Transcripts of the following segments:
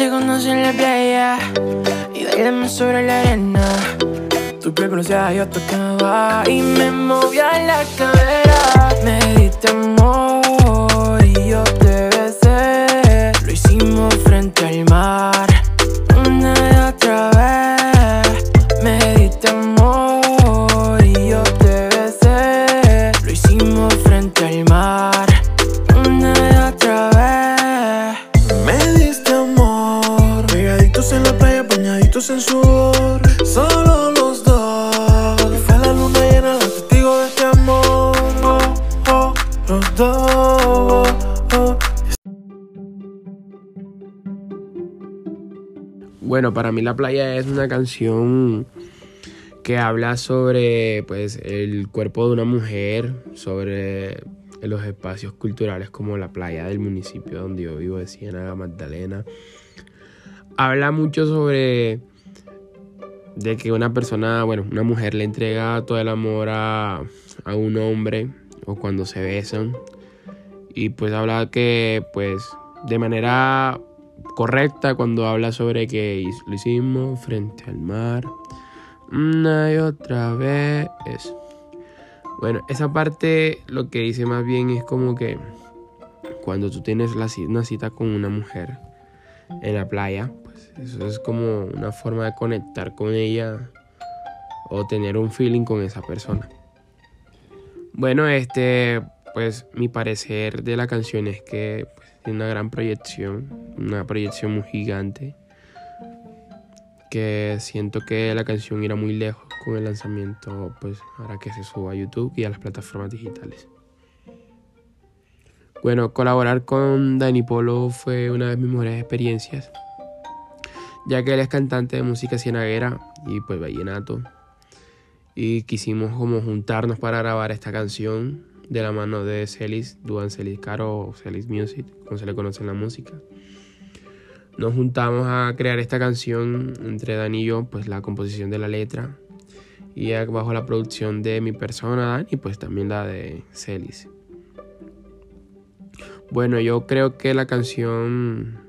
te conocí en la playa y bailamos sobre la arena. Tu piel bronceada yo tocaba y me movía la cadera. Me diste amor bañaditos en sudor, solo los dos. Y fue la luna llena la testigo de este amor, oh, oh, los dos. Bueno, para mí La Playa es una canción que habla sobre pues el cuerpo de una mujer, sobre los espacios culturales como la playa del municipio donde yo vivo de Ciénaga Magdalena. Habla mucho sobre de que una persona, bueno, una mujer le entrega todo el amor a, a un hombre o cuando se besan. Y pues habla que pues de manera correcta cuando habla sobre que lo hicimos frente al mar una y otra vez. Bueno, esa parte lo que dice más bien es como que cuando tú tienes la una cita con una mujer en la playa, pues eso es como una forma de conectar con ella o tener un feeling con esa persona. Bueno, este, pues mi parecer de la canción es que pues, tiene una gran proyección, una proyección muy gigante, que siento que la canción irá muy lejos con el lanzamiento, pues ahora que se suba a YouTube y a las plataformas digitales. Bueno, colaborar con Dani Polo fue una de mis mejores experiencias, ya que él es cantante de música cienaguera y pues vallenato. Y quisimos como juntarnos para grabar esta canción de la mano de Celis, Duan Celis Caro o Celis Music, como se le conoce en la música. Nos juntamos a crear esta canción entre Dani y yo, pues la composición de la letra y bajo la producción de mi persona, Dani, pues también la de Celis. Bueno, yo creo que la canción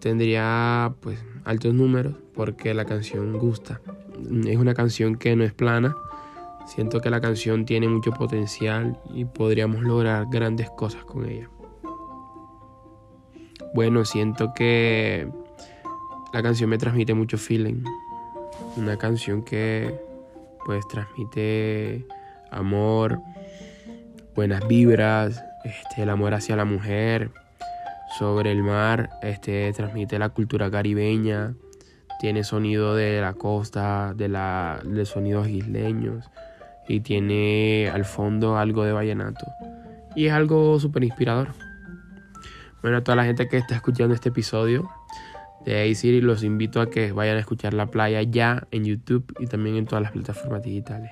tendría pues altos números porque la canción gusta. Es una canción que no es plana. Siento que la canción tiene mucho potencial y podríamos lograr grandes cosas con ella. Bueno, siento que la canción me transmite mucho feeling. Una canción que pues transmite amor, buenas vibras, este, el amor hacia la mujer, sobre el mar, este, transmite la cultura caribeña, tiene sonido de la costa, de, la, de sonidos isleños y tiene al fondo algo de vallenato. Y es algo súper inspirador. Bueno, a toda la gente que está escuchando este episodio de A-City, los invito a que vayan a escuchar La Playa ya en YouTube y también en todas las plataformas digitales.